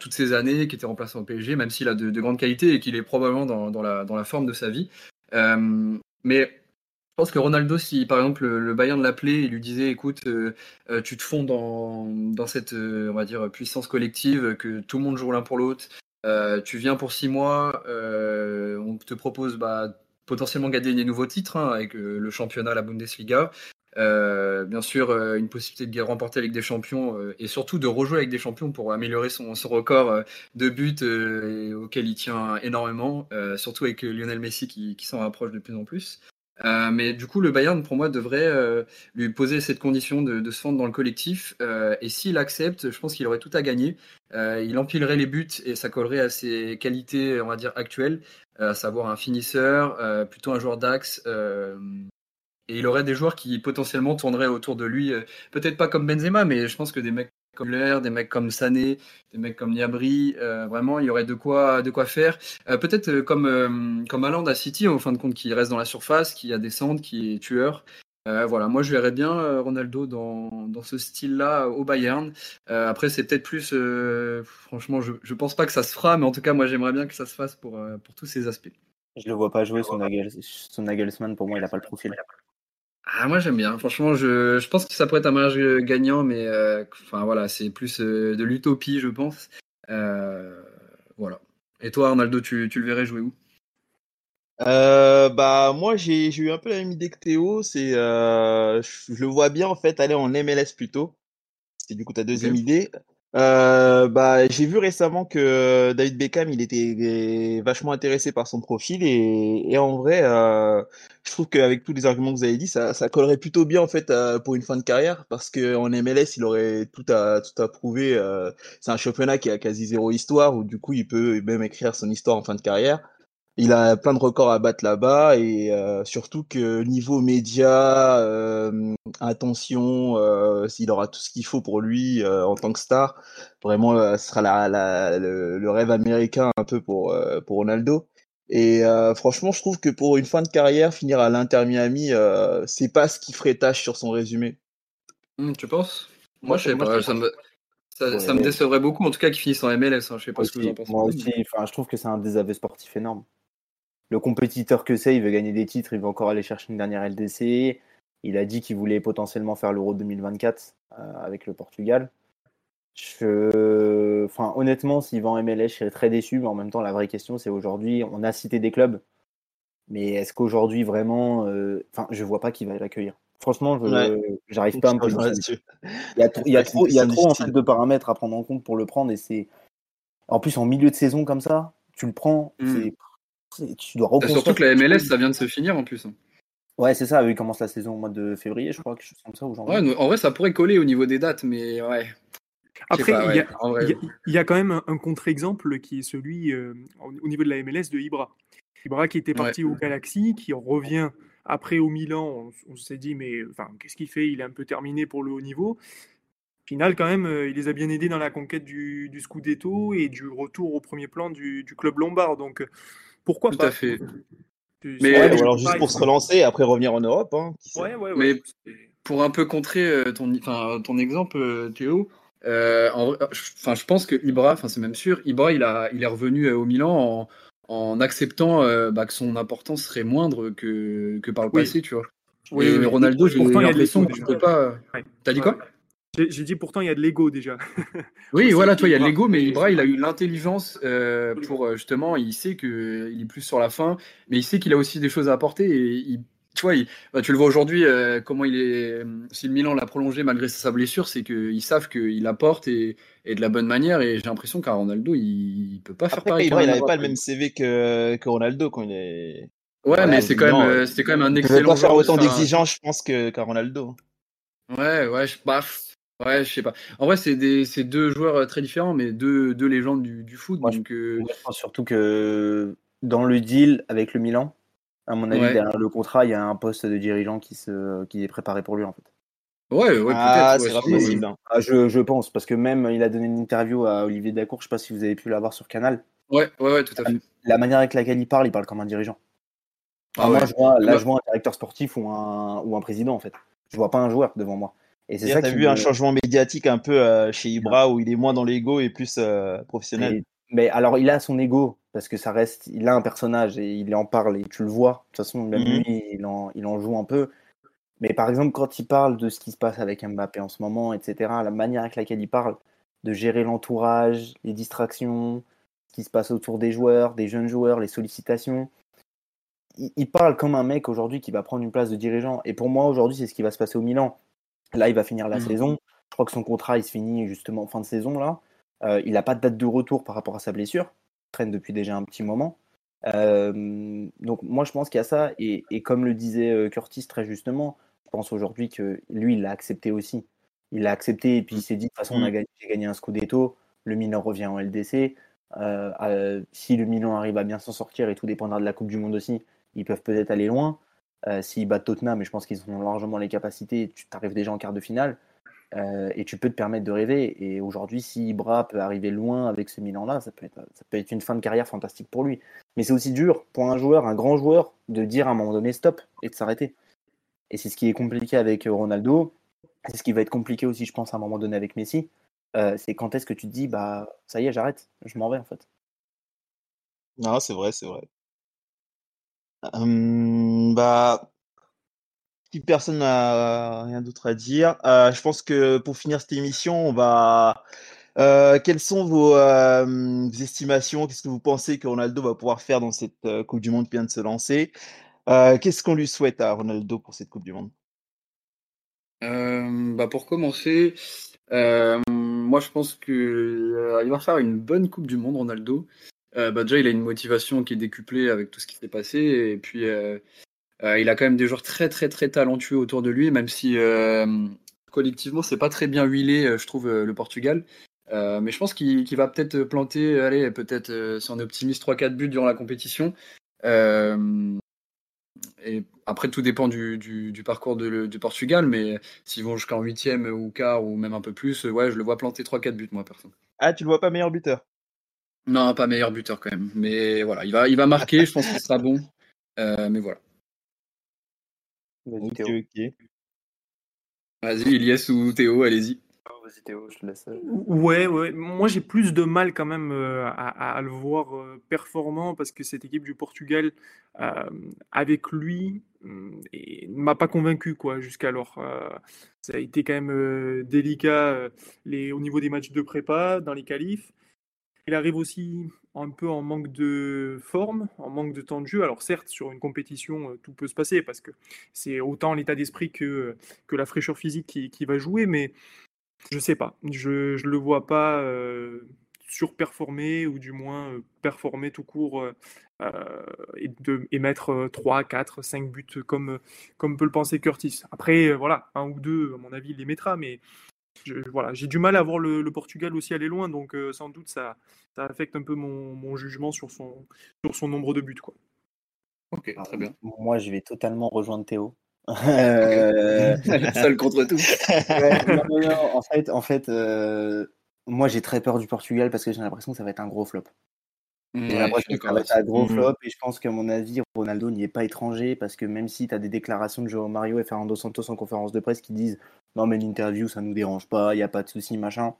toutes ces années, qui était remplaçant au PSG, même s'il a de, de grandes qualités et qu'il est probablement dans, la, dans la forme de sa vie. mais je pense que Ronaldo, si par exemple le Bayern l'appelait et lui disait écoute, euh, euh, tu te fonds dans, cette euh, on va dire puissance collective, que tout le monde joue l'un pour l'autre, tu viens pour six mois, on te propose bah, potentiellement gagner des nouveaux titres hein, avec le championnat, la Bundesliga. bien sûr, une possibilité de remporter avec des champions et surtout de rejouer avec des champions pour améliorer son, record de buts auquel il tient énormément, surtout avec Lionel Messi qui s'en rapproche de plus en plus. Euh, mais du coup, le Bayern, pour moi, devrait euh, lui poser cette condition de, se fondre dans le collectif. Euh, et s'il accepte, je pense qu'il aurait tout à gagner. il empilerait les buts et ça collerait à ses qualités, on va dire, actuelles, à savoir un finisseur, plutôt un joueur d'axe. et il aurait des joueurs qui potentiellement tourneraient autour de lui, peut-être pas comme Benzema, mais je pense que des mecs comme l'air, des mecs comme Sané, des mecs comme Niabri, euh, vraiment, il y aurait de quoi, de quoi faire. Euh, peut-être euh, comme, comme Haaland à City, au fin de compte, qui reste dans la surface, qui a des centres, qui est tueur. voilà, moi je verrais bien Ronaldo dans, dans ce style-là au Bayern. après, c'est peut-être plus, franchement, je, je pense pas que ça se fera, mais en tout cas, moi j'aimerais bien que ça se fasse pour, pour tous ces aspects. Je le vois pas jouer, son, son Nagelsmann, pour moi, il a pas le profil. Ah, moi j'aime bien. Franchement, je, je, pense que ça pourrait être un mariage gagnant, mais euh, enfin voilà, c'est plus euh, de l'utopie, je pense. Euh, voilà. Et toi, Arnaldo, tu, tu le verrais jouer où? Bah moi j'ai eu un peu la même idée que Théo, c'est je, le vois bien en fait aller en MLS plutôt. C'est du coup ta deuxième idée. Euh, bah, j'ai vu récemment que David Beckham, il était vachement intéressé par son profil et, et en vrai, euh, je trouve qu'avec tous les arguments que vous avez dit, ça, ça collerait plutôt bien en fait euh, pour une fin de carrière parce que en MLS, il aurait tout à tout à prouver. Euh, c'est un championnat qui a quasi zéro histoire où du coup, il peut même écrire son histoire en fin de carrière il a plein de records à battre là-bas et euh, surtout que niveau média, euh, attention, euh, s'il aura tout ce qu'il faut pour lui en tant que star, vraiment, ce sera la, la, le, rêve américain un peu pour, pour Ronaldo. Et franchement, je trouve que pour une fin de carrière, finir à l'Inter Miami, c'est pas ce qui ferait tâche sur son résumé. Hmm, tu penses? Moi, je sais pas. Ça me, ça, ça Ouais. me décevrait beaucoup, en tout cas, qu'ils finissent en MLS. hein. Je sais pas ce que vous en pensez. moi aussi, enfin, je trouve que c'est un désaveu sportif énorme. Le compétiteur que c'est, il veut gagner des titres, il veut encore aller chercher une dernière LDC. Il a dit qu'il voulait potentiellement faire l'Euro 2024 euh, avec le Portugal. Je... Enfin, honnêtement, s'il va en MLS, je serais très déçu. Mais en même temps, la vraie question, c'est aujourd'hui, on a cité des clubs, mais est-ce qu'aujourd'hui vraiment, euh, enfin, je vois pas qui va l'accueillir. Franchement, je Ouais. j'arrive pas à me positionner. là-dessus. Il y a, il y a trop, il y a une trop en question fait de paramètres à prendre en compte pour le prendre et c'est en plus en milieu de saison comme ça, tu le prends, Mm. Tu dois reconstruire. surtout que la MLS, ça vient de se finir en plus. hein. Ouais, c'est ça. Il commence la saison au mois de février, je crois, quelque chose comme ça ou janvier. Ouais, en vrai, ça pourrait coller au niveau des dates, mais ouais. Après, il y a- ouais, y, y quand même un, un contre-exemple qui est celui euh, au au niveau de la MLS de Ibra. Ibra qui était parti au Galaxy, qui revient après au Milan. On, on s'est dit, mais enfin, qu'est-ce qu'il fait? Il est un peu terminé pour le haut niveau. Au final, quand même, euh, il les a bien aidés dans la conquête du, du Scudetto et du retour au premier plan du, du club lombard. Donc, euh, pourquoi Tout pas à fait. Mais- Ouais, ou alors juste pour se relancer et après revenir en Europe. Hein. Ouais, ouais, Mais- Pour un peu contrer euh, ton, enfin, ton exemple, euh, Théo, euh, en je- enfin, je pense que Ibra, enfin, c'est même sûr, Ibra, il, a, il est revenu au Milan en, en acceptant euh, bah, que son importance serait moindre que, que par le Oui. passé, tu vois. Oui, et oui. Ronaldo, j'ai l'impression que tu peux pas. Ouais. T'as dit quoi? J'ai dit pourtant, il y a de l'ego déjà. Oui, voilà, toi, il y a de l'ego, mais Ibra, il a eu l'intelligence euh, pour euh, justement, il sait qu'il est plus sur la fin, mais il sait qu'il a aussi des choses à apporter. Et il, tu vois, il- bah, tu le vois aujourd'hui, euh, comment il est. Si le Milan l'a prolongé malgré sa blessure, c'est qu'ils savent qu'il apporte et, et de la bonne manière. Et j'ai l'impression qu'un Ronaldo, il, il peut pas faire Après, pareil. Ibra, il n'avait pas le même CV que, que Ronaldo quand il est. Ouais, Voilà, mais c'est quand même, euh, quand même un Il ne excellent. devait pas faire autant d'exigences, je pense, que- qu'un Ronaldo. Ouais, ouais, je, bah, pff, ouais, je sais pas. En vrai, c'est des, c'est deux joueurs euh, très différents, mais deux, deux légendes du, du foot. Moi, je- donc, euh, je pense surtout que dans le deal avec le Milan, à mon avis, Ouais. derrière le contrat, il y a un poste de dirigeant qui, se, qui est préparé pour lui en fait. ouais, ouais, ah, peut-être. ouais, possible. Ah, je, je pense, parce que même il a donné une interview à Olivier Dacour, je sais pas si vous avez pu la voir sur Canal. Ouais, ouais, ouais, tout à fait. La manière avec laquelle il parle, il parle comme un dirigeant. Ah moi, ouais. je vois, là, Bah- je vois un directeur sportif ou un, ou un président en fait. Je vois pas un joueur devant moi. Et c'est ça T'as qui vu me- un changement médiatique un peu euh, chez Ibra où il est moins dans l'ego et plus euh, professionnel. Mais, mais alors, il a son ego parce que ça reste, il a un personnage et il en parle et tu le vois. De toute façon, même Mhm. lui, il en, il en joue un peu. Mais par exemple, quand il parle de ce qui se passe avec Mbappé en ce moment, etc., la manière avec laquelle il parle de gérer l'entourage, les distractions, ce qui se passe autour des joueurs, des jeunes joueurs, les sollicitations. Il, il parle comme un mec aujourd'hui qui va prendre une place de dirigeant. Et pour moi, aujourd'hui, c'est ce qui va se passer au Milan. Là, il va finir la Mhm. saison. Je crois que son contrat, il se finit justement en fin de saison là. Euh, il n'a pas de date de retour par rapport à sa blessure. Il traîne depuis déjà un petit moment. Euh, donc moi, je pense qu'il y a ça. Et, et comme le disait euh, Curtis très justement, je pense aujourd'hui que lui, il l'a accepté aussi. Il l'a accepté et puis il s'est dit, de toute façon, on a Mm. gagné, j'ai gagné un Scudetto. Le Milan revient en LDC. Euh, si le Milan arrive à bien s'en sortir, et tout dépendra de la Coupe du Monde aussi, ils peuvent peut-être aller loin. Euh, S'ils battent Tottenham, mais je pense qu'ils ont largement les capacités, tu arrives déjà en quart de finale. Euh, et tu peux te permettre de rêver. Et aujourd'hui, si Ibra peut arriver loin avec ce Milan-là, ça, peut être- ça peut être une fin de carrière fantastique pour lui. Mais c'est aussi dur pour un joueur, un grand joueur, de dire à un moment donné stop et de s'arrêter. Et c'est ce qui est compliqué avec Ronaldo. C'est ce qui va être compliqué aussi, je pense, à un moment donné avec Messi. Euh, c'est quand est-ce que tu te dis, bah, ça y est, j'arrête, je m'en vais en fait. Non, c'est vrai, c'est vrai. Bah, si personne n'a rien d'autre à dire, euh, je pense que pour finir cette émission, on va. Euh, quelles sont vos, vos estimations? Qu'est-ce que vous pensez que Ronaldo va pouvoir faire dans cette euh, Coupe du Monde qui vient de se lancer? Qu'est-ce qu'on lui souhaite à Ronaldo pour cette Coupe du Monde? Bah pour commencer, moi je pense que euh, il va faire une bonne Coupe du Monde, Ronaldo. Euh, bah déjà, il a une motivation qui est décuplée avec tout ce qui s'est passé, et puis euh, euh, il a quand même des joueurs très très très talentueux autour de lui, même si euh, collectivement c'est pas très bien huilé, je trouve, le Portugal. Mais je pense qu'il va peut-être planter, allez, peut-être si on est optimiste, 3-4 buts durant la compétition. Et après, tout dépend du, parcours de, du Portugal, mais s'ils vont jusqu'en huitième ou quart ou même un peu plus, ouais, je le vois planter 3-4 buts, moi, perso. Ah, tu le vois pas meilleur buteur? Non, pas meilleur buteur quand même. Mais voilà, il va, il va marquer, je pense qu'il sera bon. Euh, mais voilà. Vas-y, Elias ou Théo, allez-y. Vas-y Théo, je te laisse. Ouais, ouais. Moi, j'ai plus de mal quand même euh, à, à le voir euh, performant parce que cette équipe du Portugal, euh, avec lui, et ne m'a pas convaincu quoi jusqu'alors. Euh, ça a été quand même euh, délicat euh, les, au niveau des matchs de prépa, dans les qualifs. Il arrive aussi un peu en manque de forme, en manque de temps de jeu. Alors certes, sur une compétition, euh, tout peut se passer parce que c'est autant l'état d'esprit que, que la fraîcheur physique qui, qui va jouer, mais je sais pas. Je ne le vois pas euh, surperformer ou du moins euh, performer tout court et, de, et mettre euh, 3, 4, 5 buts comme, comme peut le penser Curtis. Après, voilà, un ou deux, à mon avis, il les mettra, mais je- voilà, j'ai du mal à voir le, le Portugal aussi aller loin, donc euh, sans doute ça, ça affecte un peu mon, mon jugement sur son, sur son nombre de buts. Quoi. Ok, très bien. Moi, je vais totalement rejoindre Théo. Euh, Seul contre tout. ouais, non, non, non, en fait, en fait euh, moi, j'ai très peur du Portugal parce que j'ai l'impression que ça va être un gros flop. J'ai Ouais, je suis l'impression que ça va être un gros Mhm. flop et je pense qu'à mon avis, Ronaldo n'y est pas étranger parce que même si tu as des déclarations de Joao Mario et Fernando Santos en conférence de presse qui disent non mais l'interview ça nous dérange pas, il n'y a pas de souci machin.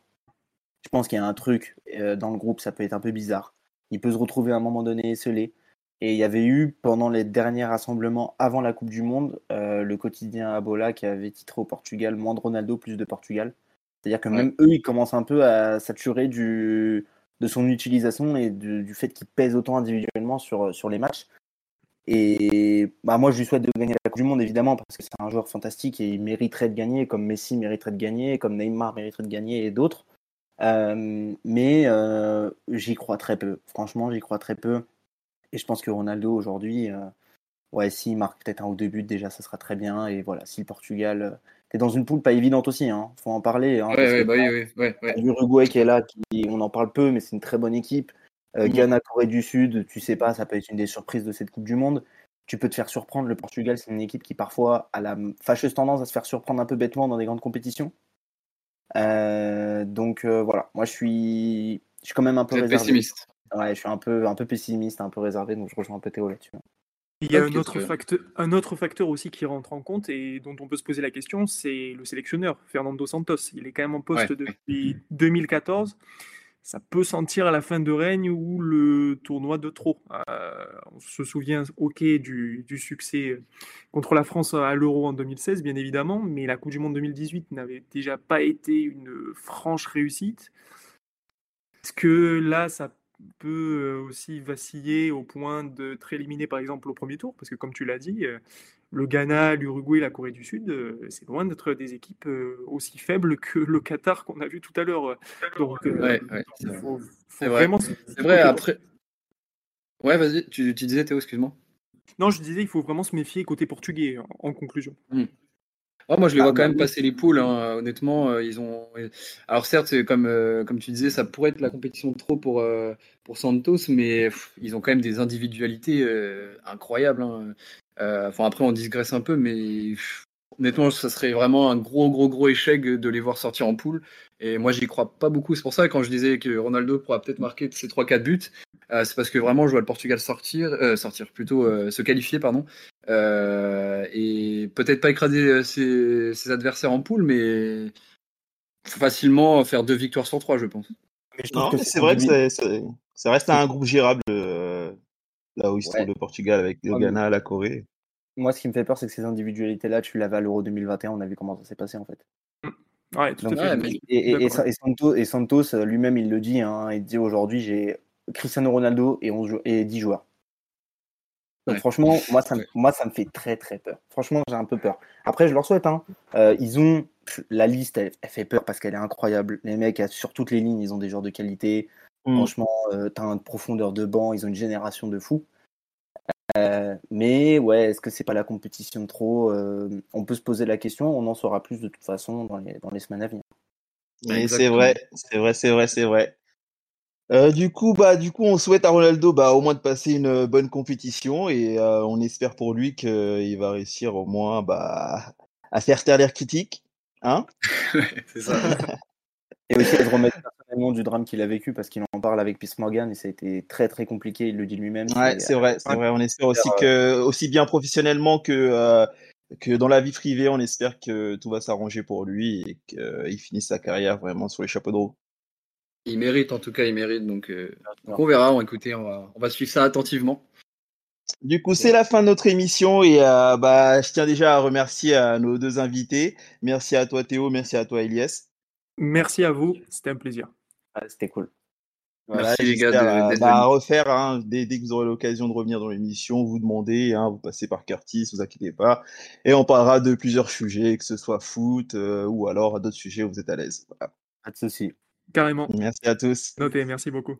Je pense qu'il y a un truc euh, dans le groupe, ça peut être un peu bizarre. Il peut se retrouver à un moment donné esselé. Et il y avait eu pendant les derniers rassemblements avant la Coupe du Monde euh, le quotidien Abola qui avait titré au Portugal moins de Ronaldo plus de Portugal. C'est-à-dire que Ouais. même eux ils commencent un peu à saturer du de son utilisation et du, du fait qu'il pèse autant individuellement sur, sur les matchs. Et bah, moi, je lui souhaite de gagner la Coupe du Monde, évidemment, parce que c'est un joueur fantastique et il mériterait de gagner, comme Messi mériterait de gagner, comme Neymar mériterait de gagner et d'autres. Euh, mais euh, j'y crois très peu. Franchement, j'y crois très peu. Et je pense que Ronaldo, aujourd'hui, euh, ouais, s'il marque peut-être un ou deux buts, déjà, ça sera très bien. Et voilà, si le Portugal. Euh, T'es dans une poule pas évidente aussi, hein. faut en parler. Hein, Ouais, ouais, bah oui, oui, ouais. L'Uruguay qui est là, qui, on en parle peu, mais c'est une très bonne équipe. Mhm. Ghana, Corée du Sud, tu sais pas, ça peut être une des surprises de cette Coupe du Monde. Tu peux te faire surprendre. Le Portugal, c'est une équipe qui parfois a la fâcheuse tendance à se faire surprendre un peu bêtement dans des grandes compétitions. Euh, donc euh, voilà, moi je suis, je suis quand même un peu réservé. pessimiste. Ouais, je suis un peu, un peu pessimiste, un peu réservé, donc je rejoins un peu Théo là-dessus. Il y a un, autre facteur, un autre facteur aussi qui rentre en compte et dont on peut se poser la question, c'est le sélectionneur, Fernando Santos. Il est quand même en poste Ouais, depuis 2014. Ça peut sentir à la fin de règne ou le tournoi de trop. Euh, on se souvient, ok, du, du succès contre la France à l'Euro en 2016, bien évidemment, mais la Coupe du Monde 2018 n'avait déjà pas été une franche réussite. Est-ce que là, ça peut euh, aussi vaciller au point d'être éliminé par exemple au premier tour, parce que comme tu l'as dit, euh, le Ghana, l'Uruguay, la Corée du Sud, euh, c'est loin d'être des équipes euh, aussi faibles que le Qatar qu'on a vu tout à l'heure. Donc, euh, Ouais, ouais, c'est vrai. faut, faut C'est vrai. vraiment. C'est vrai, après. Ouais, vas-y, tu, tu disais Théo, excuse-moi. Non, je disais, il faut vraiment se méfier côté portugais en, en conclusion. Ouais, moi, je les Ah, vois quand bah même oui. passer les poules. hein, Honnêtement, euh, ils ont. Alors certes, comme euh, comme tu disais, ça pourrait être la compétition de trop pour euh, pour Santos, mais pff, ils ont quand même des individualités incroyables. hein. Euh, Enfin après, on digresse un peu, mais honnêtement, ça serait vraiment un gros gros gros échec de les voir sortir en poule. Et moi, j'y crois pas beaucoup. C'est pour ça quand je disais que Ronaldo pourra peut-être marquer ses 3-4 buts, euh, c'est parce que vraiment, je vois le Portugal sortir, euh, sortir plutôt euh, se qualifier, pardon. Euh, et peut-être pas écraser ses, ses adversaires en poule, mais facilement faire deux victoires sur trois, je pense. Mais je trouve Non, que mais c'est vrai que individu- c'est- c'est- ça reste un groupe gérable là où il se Ouais. trouve le Portugal avec le Ouais, mais- Ghana, la Corée. Moi, ce qui me fait peur, c'est que ces individualités-là, tu l'avais à l'Euro 2021, on a vu comment ça s'est passé en fait. Ouais, tout Donc, à fait. Et, Santos, et Santos, euh, lui-même, il le dit, hein, il dit aujourd'hui, j'ai Cristiano Ronaldo et, 11 jou- et 10 joueurs. Donc Ouais. franchement, moi ça, me, moi, ça me fait très très peur. Franchement, j'ai un peu peur. Après, je leur souhaite. Hein. Euh, ils ont la liste, elle, elle fait peur parce qu'elle est incroyable. Les mecs, sur toutes les lignes, ils ont des joueurs de qualité. Mm. Franchement, euh, t'as une profondeur de banc, ils ont une génération de fous. Euh, mais ouais, est-ce que c'est pas la compétition de trop Euh, On peut se poser la question. On en saura plus de toute façon dans les, dans les semaines à venir. Mais c'est vrai, c'est vrai, c'est vrai, c'est vrai. Euh, du coup, bah, du coup, on souhaite à Ronaldo, bah, au moins de passer une bonne compétition et euh, on espère pour lui qu'il va réussir au moins, bah, à faire taire l'air critique, hein? c'est ça. Et aussi à se remettre du drame qu'il a vécu parce qu'il en parle avec Piers Morgan et ça a été très très compliqué, il le dit lui-même. Ouais, c'est vrai, c'est Ouais. vrai. On espère aussi que, aussi bien professionnellement que, euh, que dans la vie privée, on espère que tout va s'arranger pour lui et qu'il finisse sa carrière vraiment sur les chapeaux de roue. Il mérite, en tout cas, il mérite. Donc, euh, donc on verra. On, écoutez, on va, on va suivre ça attentivement. Du coup, c'est la fin de notre émission et euh, bah, je tiens déjà à remercier à nos deux invités. Merci à toi Théo, merci à toi Elias. Merci à vous, c'était un plaisir. Ouais, C'était cool. Voilà, Merci les gars de- euh, bah, à venus. refaire hein, dès, dès que vous aurez l'occasion de revenir dans l'émission, vous demandez, hein, vous passez par Curtis, vous inquiétez pas, et on parlera de plusieurs sujets, que ce soit foot euh, ou alors d'autres sujets où vous êtes à l'aise. Voilà. Pas de soucis. Carrément. Merci à tous. Noté, merci beaucoup.